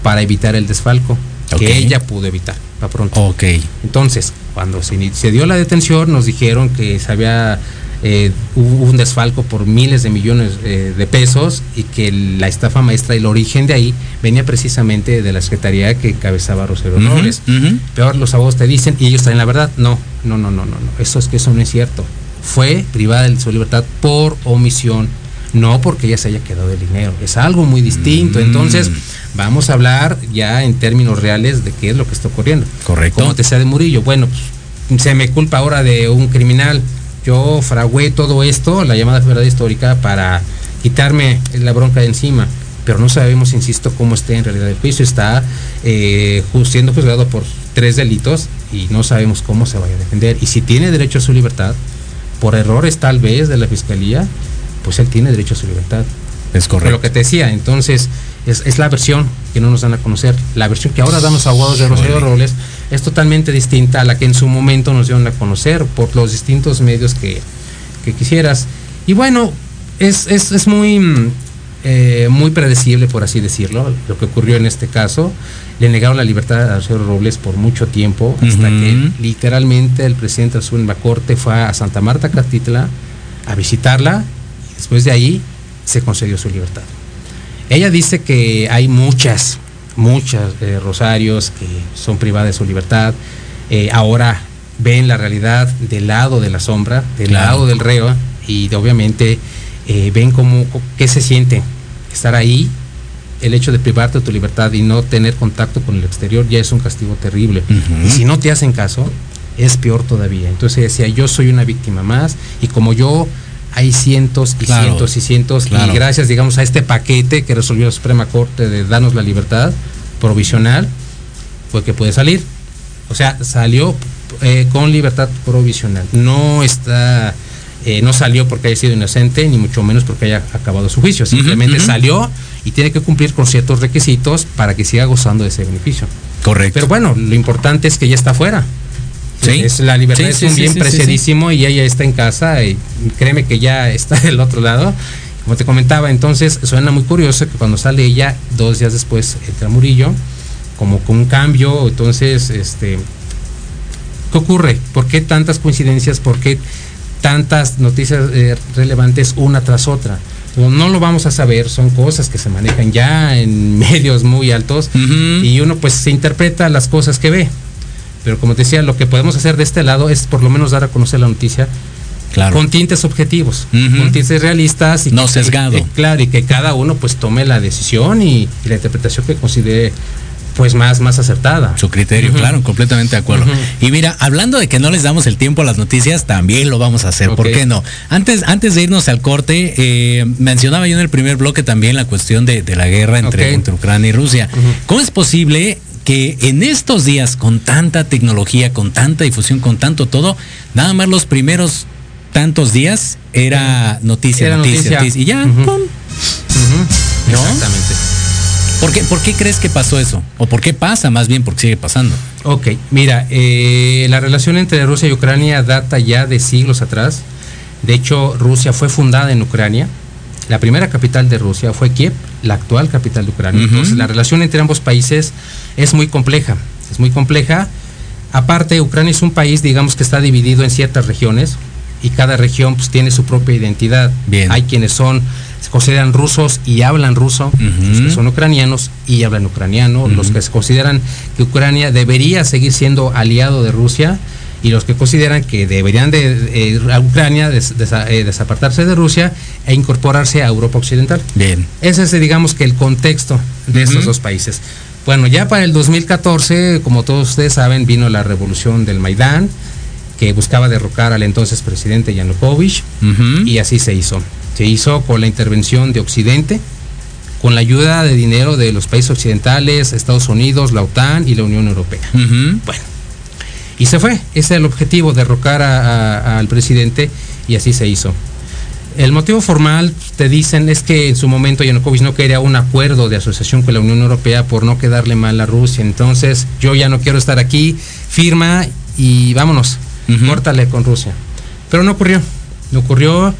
para evitar el desfalco que ella pudo evitar. Pa' pronto. Ok. Entonces, cuando se, dio la detención, nos dijeron que se había eh, hubo un desfalco por miles de millones eh, de pesos y que la estafa maestra y el origen de ahí venía precisamente de la secretaría que encabezaba Rosario Robles. ujú. Peor los abogados te dicen y ellos traen la verdad. No, no, no, no, no, no. Eso es que eso no es cierto. Fue privada de su libertad por omisión, no porque ella se haya quedado el dinero. Es algo muy distinto. Mm. Entonces, vamos a hablar ya en términos reales de qué es lo que está ocurriendo. Correcto. Como te sea de Murillo. Bueno, pues, se me culpa ahora de un criminal. Yo fragué todo esto, la llamada verdad histórica, para quitarme la bronca de encima. Pero no sabemos, insisto, cómo esté en realidad el juicio. Está eh, siendo juzgado por tres delitos y no sabemos cómo se vaya a defender. Y si tiene derecho a su libertad, por errores tal vez de la fiscalía, pues él tiene derecho a su libertad. Es Por lo correcto. que te decía, entonces es, es la versión que no nos dan a conocer. La versión que ahora dan los abogados de Rosario. Robles es totalmente distinta a la que en su momento nos dieron a conocer por los distintos medios que, que quisieras. Y bueno, es, es, es muy, mm, eh, muy predecible, por así decirlo, lo que ocurrió en este caso. Le negaron la libertad a Rosario Robles por mucho tiempo, hasta que literalmente el presidente en la corte fue a Santa Marta Catitla a visitarla después de ahí se concedió su libertad. Ella dice que hay muchas, muchas eh, rosarios que son privadas de su libertad. Eh, ahora ven la realidad del lado de la sombra, del Claro. lado del reo, y obviamente eh, ven cómo, qué se siente estar ahí el hecho de privarte de tu libertad y no tener contacto con el exterior ya es un castigo terrible. Y si no te hacen caso, es peor todavía. Entonces decía, yo soy una víctima más y como yo hay cientos y Claro, cientos y cientos claro. y gracias digamos a este paquete que resolvió la Suprema Corte de darnos la libertad provisional fue que puede salir. O sea, salió eh, con libertad provisional. No está, eh, no salió porque haya sido inocente, ni mucho menos porque haya acabado su juicio. Simplemente salió y tiene que cumplir con ciertos requisitos para que siga gozando de ese beneficio. Correcto. Pero bueno, lo importante es que ya está fuera. Sí. Es, la libertad Sí, es un sí, bien preciadísimo y ella está en casa y créeme que ya está del otro lado. Como te comentaba, entonces suena muy curioso que cuando sale ella, dos días después entra Murillo, como con un cambio, entonces, este, ¿qué ocurre? ¿Por qué tantas coincidencias? ¿Por qué tantas noticias eh, relevantes una tras otra? Como No lo vamos a saber, son cosas que se manejan ya en (laughs) medios muy altos y uno pues se interpreta las cosas que ve. Pero como te decía, lo que podemos hacer de este lado es por lo menos dar a conocer la noticia claro. con tintes objetivos, con tintes realistas y No que- sesgado. claro, y que cada uno pues tome la decisión y, y la interpretación que considere pues más, más acertada. Su criterio, claro, completamente de acuerdo. Y mira, hablando de que no les damos el tiempo a las noticias, también lo vamos a hacer. ¿Por qué no? Antes, antes de irnos al corte, eh, mencionaba yo en el primer bloque también la cuestión de, de la guerra entre, entre Ucrania y Rusia. ¿Cómo es posible que en estos días, con tanta tecnología, con tanta difusión, con tanto todo, nada más los primeros tantos días era noticia, Era noticia, noticia. noticia, y ya, pum. ¿No? Exactamente. ¿Por qué, ¿Por qué crees que pasó eso? ¿O por qué pasa más bien? Porque sigue pasando. Ok, mira, eh, la relación entre Rusia y Ucrania data ya de siglos atrás. De hecho, Rusia fue fundada en Ucrania. La primera capital de Rusia fue Kiev, la actual capital de Ucrania. Entonces, la relación entre ambos países es muy compleja. Es muy compleja. Aparte, Ucrania es un país, digamos, que está dividido en ciertas regiones y cada región pues, tiene su propia identidad. Bien. Hay quienes son, se consideran rusos y hablan ruso, los que son ucranianos y hablan ucraniano, los que se consideran que Ucrania debería seguir siendo aliado de Rusia y los que consideran que deberían de eh, a Ucrania des- eh, desapartarse de Rusia e incorporarse a Europa Occidental. Bien. Ese es, digamos, que el contexto de estos dos países. Bueno, ya para el 2014, como todos ustedes saben, vino la revolución del Maidán, que buscaba derrocar al entonces presidente Yanukovych, y así se hizo. Se hizo con la intervención de Occidente, con la ayuda de dinero de los países occidentales, Estados Unidos, la OTAN y la Unión Europea. Bueno, y se fue. Ese es el objetivo, derrocar al presidente y así se hizo. El motivo formal, te dicen, es que en su momento Yanukovych no quería un acuerdo de asociación con la Unión Europea por no quedarle mal a Rusia. Entonces, yo ya no quiero estar aquí, firma y vámonos, Ujú. córtale con Rusia. Pero no ocurrió, no ocurrió.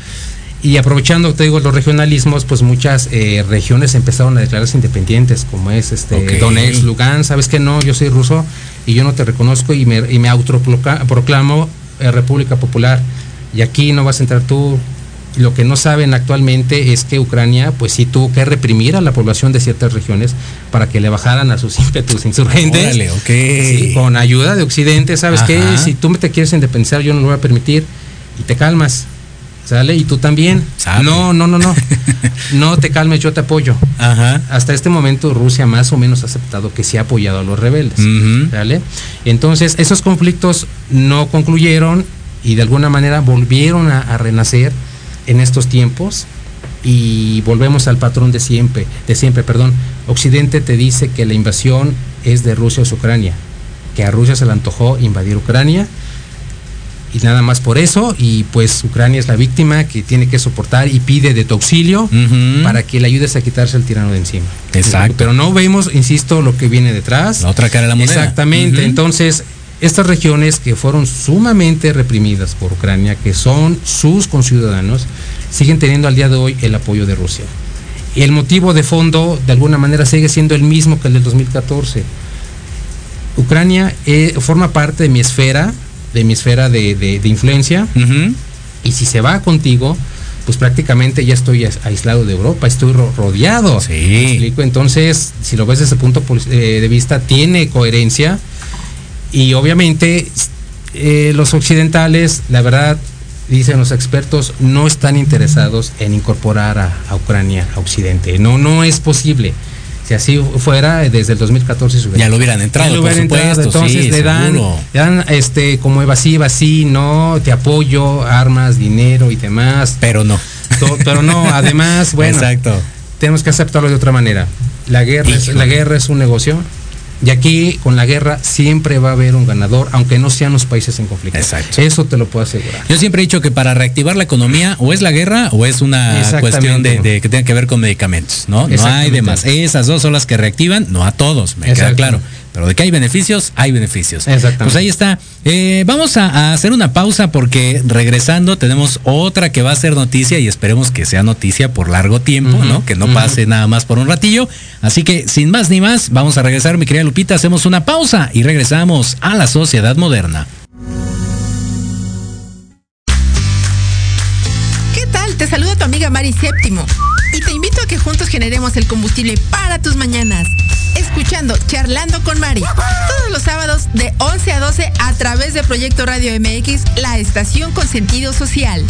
Y aprovechando, te digo, los regionalismos, pues muchas eh, regiones empezaron a declararse independientes, como es este Ok. Donetsk, Lugansk, sabes que no, yo soy ruso y yo no te reconozco y me, y me autoproclamo eh, República Popular y aquí no vas a entrar tú. Lo que no saben actualmente es que Ucrania, pues sí tuvo que reprimir a la población de ciertas regiones para que le bajaran a sus (laughs) ímpetus insurgentes. Órale, ok. Sí, con ayuda de Occidente, ¿sabes qué? Ajá. Si tú me te quieres independizar, yo no lo voy a permitir y te calmas. ¿Sale? Y tú también. Sabe. No, no, no, no. (laughs) no te calmes, yo te apoyo. Ajá. Hasta este momento Rusia más o menos ha aceptado que sí ha apoyado a los rebeldes. ¿Vale? Entonces, esos conflictos no concluyeron y de alguna manera volvieron a, a renacer en estos tiempos y volvemos al patrón de siempre, de siempre, perdón. Occidente te dice que la invasión es de Rusia o Ucrania, que a Rusia se le antojó invadir Ucrania y nada más por eso y pues Ucrania es la víctima que tiene que soportar y pide de tu auxilio para que le ayudes a quitarse el tirano de encima. Exacto. Pero no vemos, insisto, lo que viene detrás. La otra cara de la moneda. Exactamente. Entonces, estas regiones que fueron sumamente reprimidas por Ucrania, que son sus conciudadanos, siguen teniendo al día de hoy el apoyo de Rusia. Y el motivo de fondo, de alguna manera, sigue siendo el mismo que el del 2014. Ucrania eh, forma parte de mi esfera, de mi esfera de, de- de influencia, y si se va contigo, pues prácticamente ya estoy ais- aislado de Europa, estoy ro- rodeado. Sí. Entonces, si lo ves desde ese punto eh, de vista, tiene coherencia. Y obviamente, eh, los occidentales, la verdad, dicen los expertos, no están interesados en incorporar a, a Ucrania a Occidente. No, no es posible. Si así fuera, desde el 2014 se hubiera- Ya lo hubieran entrado, Ya lo por hubieran entrado, entonces sí, le dan, seguro. le dan este como evasiva, sí, no, te apoyo, armas, dinero y demás. Pero no. To- Pero no, (laughs) además, bueno, Exacto. tenemos que aceptarlo de otra manera. La guerra, es, la guerra es un negocio. Y aquí con la guerra siempre va a haber un ganador, aunque no sean los países en conflicto. Exacto. Eso te lo puedo asegurar. Yo siempre he dicho que para reactivar la economía o es la guerra o es una cuestión de, de que tenga que ver con medicamentos, ¿no? No hay Exactamente. de más. Esas dos son las que reactivan, no a todos, me queda claro. Pero de que hay beneficios, hay beneficios. Exactamente. Pues ahí está. Eh, vamos a, a hacer una pausa porque regresando tenemos otra que va a ser noticia y esperemos que sea noticia por largo tiempo, ¿no? Que no pase nada más por un ratillo. Así que sin más ni más, vamos a regresar, mi querida Lupita, hacemos una pausa y regresamos a la sociedad moderna. ¿Qué tal? Te saluda tu amiga Mari Séptimo y te invito a que juntos generemos el combustible para tus mañanas. Escuchando Charlando con Mari todos los sábados de 11 a 12 a través de Proyecto Radio MX, la estación con sentido social.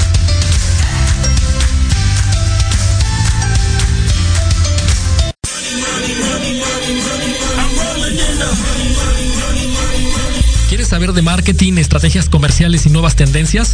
¿Quieres saber de marketing, estrategias comerciales y nuevas tendencias?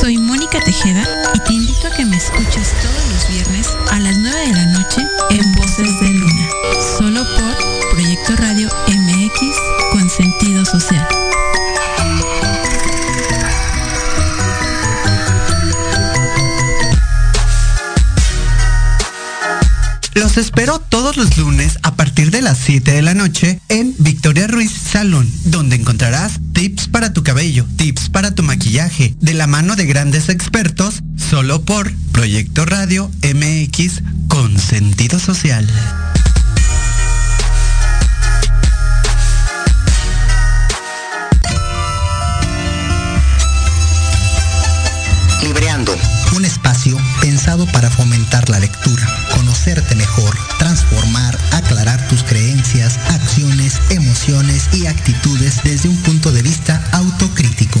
Soy Mónica Tejeda y te invito a que me escuches todos los viernes a las 9 de la noche en Voces de Luna, solo por Proyecto Radio MX con sentido social. Los espero todos los lunes a partir de las 7 de la noche en Victoria Ruiz Salón, donde encontrarás tips para tu cabello, tips para tu maquillaje, de la mano de grandes expertos, solo por Proyecto Radio MX con sentido social. Libreando, un espacio pensado para fomentar la lectura, conocerte mejor, transformar, aclarar tus creencias, acciones, emociones y actitudes desde un punto de vista autocrítico.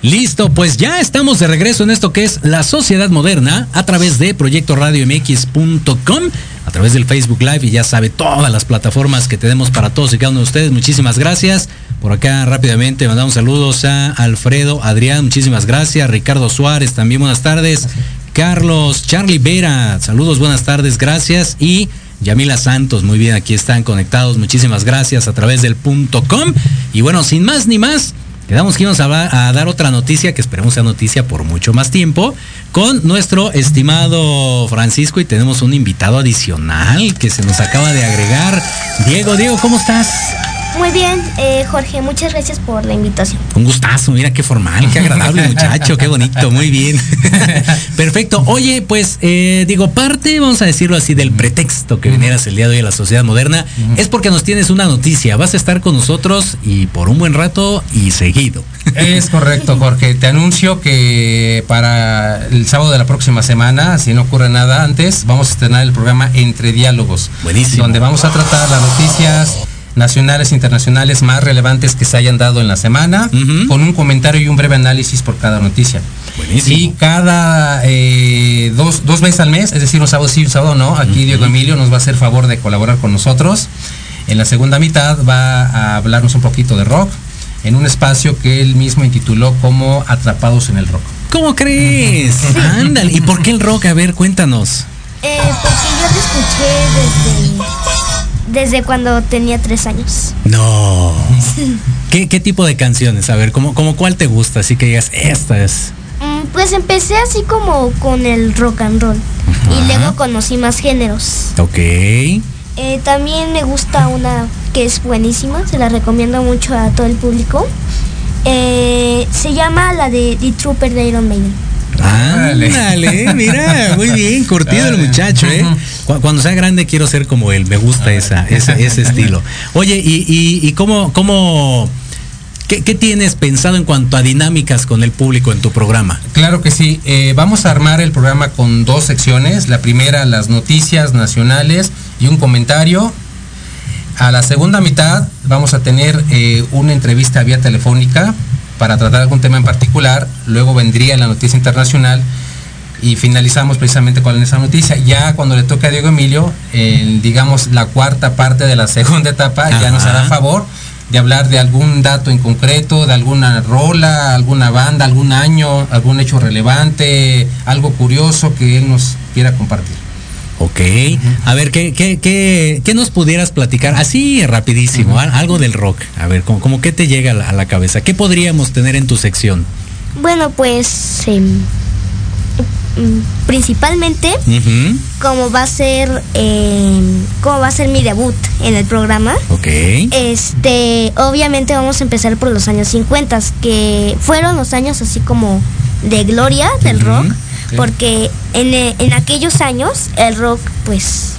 Listo, pues ya estamos de regreso en esto que es la sociedad moderna a través de proyectoradiomx.com, a través del Facebook Live y ya sabe todas las plataformas que tenemos para todos y cada uno de ustedes. Muchísimas gracias. Por acá rápidamente mandamos saludos a Alfredo, Adrián, muchísimas gracias. Ricardo Suárez, también buenas tardes. Carlos, Charlie Vera, saludos, buenas tardes, gracias. Y Yamila Santos, muy bien, aquí están conectados, muchísimas gracias a través del punto com. Y bueno, sin más ni más, quedamos que íbamos a, a dar otra noticia, que esperemos sea noticia por mucho más tiempo, con nuestro estimado Francisco y tenemos un invitado adicional que se nos acaba de agregar. Diego, Diego, ¿cómo estás? Muy bien, eh, Jorge, muchas gracias por la invitación. Un gustazo, mira qué formal, qué agradable muchacho, qué bonito, muy bien. (laughs) Perfecto. Oye, pues eh, digo, parte, vamos a decirlo así, del pretexto que vinieras el día de hoy a la sociedad moderna, es porque nos tienes una noticia. Vas a estar con nosotros y por un buen rato y seguido. Es correcto, Jorge. Te anuncio que para el sábado de la próxima semana, si no ocurre nada antes, vamos a estrenar el programa Entre Diálogos. Buenísimo. Donde vamos a tratar las noticias nacionales e internacionales más relevantes que se hayan dado en la semana, con un comentario y un breve análisis por cada noticia. Y cada eh, dos, dos veces al mes, es decir, un sábado sí, un sábado no, aquí Diego Emilio nos va a hacer favor de colaborar con nosotros. En la segunda mitad va a hablarnos un poquito de rock en un espacio que él mismo intituló como Atrapados en el Rock. ¿Cómo crees? Ándale. ¿Y por qué el rock? A ver, cuéntanos. Eh, porque yo te escuché desde, desde cuando tenía tres años. No. ¿Qué, qué tipo de canciones? A ver, ¿cómo, cómo cuál te gusta? Así que digas, esta es. Mm, Pues empecé así como con el rock and roll. Y luego conocí más géneros. Ok. Eh, también me gusta una que es buenísima, se la recomiendo mucho a todo el público. Eh, se llama la de The Trooper de Iron Maiden. Ándale, mira, muy bien, curtido el muchacho, ¿eh? Cu- Cuando sea grande quiero ser como él, me gusta esa, esa- ese estilo. Oye, ¿y, y, y cómo, cómo, qué, qué tienes pensado en cuanto a dinámicas con el público en tu programa? Claro que sí. Eh, vamos a armar el programa con dos secciones. La primera, las noticias nacionales y un comentario. A la segunda mitad vamos a tener eh, una entrevista vía telefónica para tratar algún tema en particular. Luego vendría la noticia internacional y finalizamos precisamente con esa noticia. Ya cuando le toque a Diego Emilio, en, digamos la cuarta parte de la segunda etapa, ya nos hará favor de hablar de algún dato en concreto, de alguna rola, alguna banda, algún año, algún hecho relevante, algo curioso que él nos quiera compartir. Ok. A ver, ¿qué, qué, qué, qué nos pudieras platicar? Así, rapidísimo, al- algo del rock. A ver, como, como qué te llega a la, a la cabeza. ¿Qué podríamos tener en tu sección? Bueno, pues em, mm, principalmente como va a ser em, como va a ser mi debut en el programa. Ok. Este, obviamente vamos a empezar por los años 50, que fueron los años así como de gloria del rock, porque en, e- en aquellos años el rock pues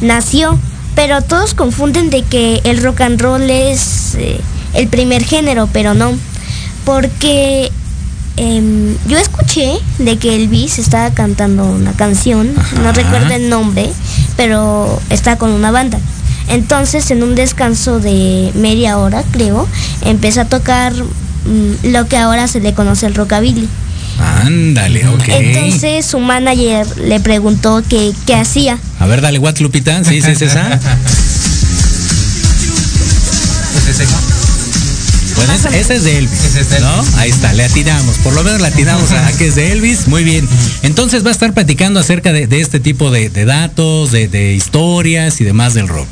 nació, pero todos confunden de que el rock and roll es eh, el primer género, pero no, porque em, yo escuché de que Elvis estaba cantando una canción, no recuerdo el nombre, pero está con una banda. Entonces, en un descanso de media hora, creo, empezó a tocar mm, lo que ahora se le conoce el rockabilly. Ándale, ok. Entonces, su manager le preguntó que qué hacía. A ver, dale, what, Lupita? ¿Sí, sí, es esa? Bueno, esa, esa es de Elvis, ¿no? Ahí está, le atinamos. Por lo menos le atinamos a que es de Elvis. Muy bien. Entonces va a estar platicando acerca de, de este tipo de, de datos, de, de historias y demás del rock.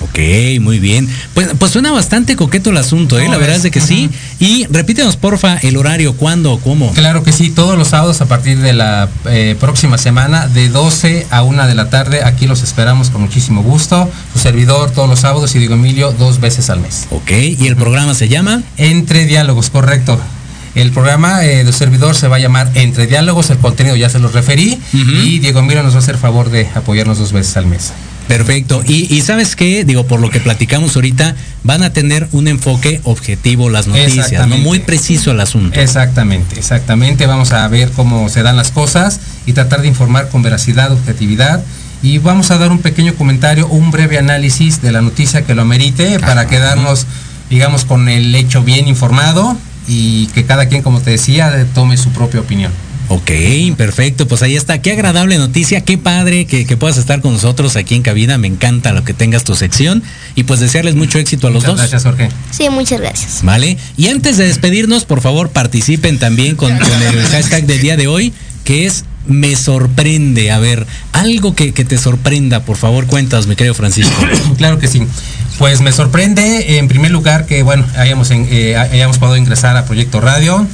Ok, muy bien. Pues, pues suena bastante coqueto el asunto, ¿eh? No, La verdad es- es de que sí. Y repítenos, porfa, el horario, cuándo, cómo. Claro que sí, todos los sábados a partir de la eh, próxima semana, de 12 a 1 de la tarde, aquí los esperamos con muchísimo gusto. Su servidor todos los sábados y Diego Emilio dos veces al mes. Ok, ¿y el programa se llama? Entre Diálogos, correcto. El programa eh, de servidor se va a llamar Entre Diálogos, el contenido ya se los referí y Diego Emilio nos va a hacer favor de apoyarnos dos veces al mes. Perfecto. Y, y sabes qué, digo, por lo que platicamos ahorita, van a tener un enfoque objetivo las noticias, ¿no? Muy preciso el asunto. Exactamente, exactamente. Vamos a ver cómo se dan las cosas y tratar de informar con veracidad, objetividad. Y vamos a dar un pequeño comentario, un breve análisis de la noticia que lo amerite para quedarnos, digamos, con el hecho bien informado y que cada quien, como te decía, de- tome su propia opinión. Ok, perfecto. Pues ahí está. Qué agradable noticia, qué padre que, que puedas estar con nosotros aquí en cabina. Me encanta lo que tengas tu sección. Y pues desearles mucho éxito a los Muchas dos. gracias, Jorge. Sí, muchas gracias. ¿Vale? Y antes de despedirnos, por favor, participen también con, con el (laughs) hashtag del día de hoy, que es me sorprende. A ver, algo que, que te sorprenda, por favor, cuentas, mi querido Francisco. (coughs) Claro que sí. Pues me sorprende, en primer lugar, que bueno, hayamos, en- eh, hayamos podido ingresar a Proyecto Radio,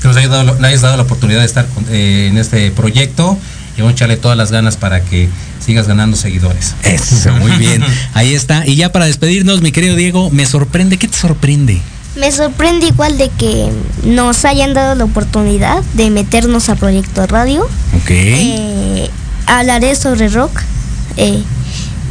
que nos haya dado, le hayas dado la oportunidad de estar con- eh, en este proyecto y vamos a echarle todas las ganas para que sigas ganando seguidores. Eso, muy bien. (laughs) Ahí está. Y ya para despedirnos, mi querido Diego, me sorprende. ¿Qué te sorprende? Me sorprende igual de que nos hayan dado la oportunidad de meternos a Proyecto Radio. Ok. Eh, hablaré sobre rock eh,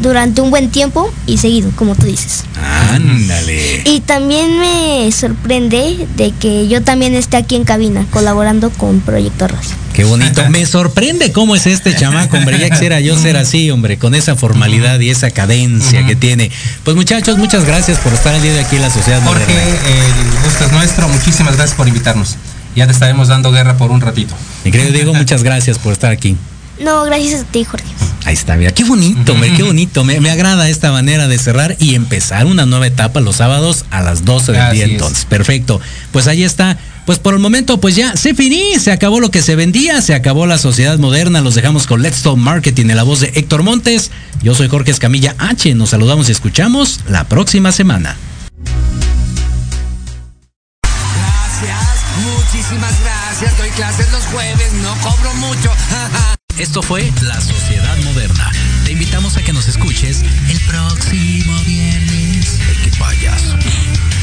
durante un buen tiempo y seguido, como tú dices. Ándale. Y también me sorprende de que yo también esté aquí en cabina colaborando con Proyecto Radio. Qué bonito. (laughs) Me sorprende cómo es este chamaco, hombre. Ya quisiera yo ser así, hombre, con esa formalidad y esa cadencia que tiene. Pues muchachos, muchas gracias por estar el día de aquí en la Sociedad Jorge, Moderna. el gusto es nuestro, muchísimas gracias por invitarnos. Ya te estaremos dando guerra por un ratito. Mi querido Diego, muchas gracias por estar aquí. No, gracias a ti, Jorge. Ahí está, mira, qué bonito, hombre, qué bonito. Me, me agrada esta manera de cerrar y empezar una nueva etapa los sábados a las 12 del Así día es. entonces. Perfecto. Pues ahí está. Pues por el momento, pues ya se finí, se acabó lo que se vendía, se acabó la sociedad moderna, los dejamos con Let's Talk Marketing en la voz de Héctor Montes. Yo soy Jorge Escamilla H, nos saludamos y escuchamos la próxima semana. Gracias, muchísimas gracias. Doy clases los jueves, no cobro mucho. (laughs) Esto fue La Sociedad Moderna. Te invitamos a que nos escuches el próximo viernes. Ay, qué payaso.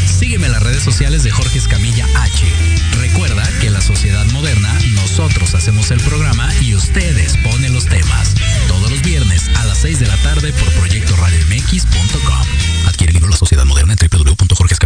Sígueme en las redes sociales de Jorge Escamilla H. Recuerda que La Sociedad Moderna, nosotros hacemos el programa y ustedes ponen los temas. Todos los viernes a las 6 de la tarde por proyectoradiomx.com. Adquiere el libro La Sociedad Moderna en www.jorgeescamillah.com.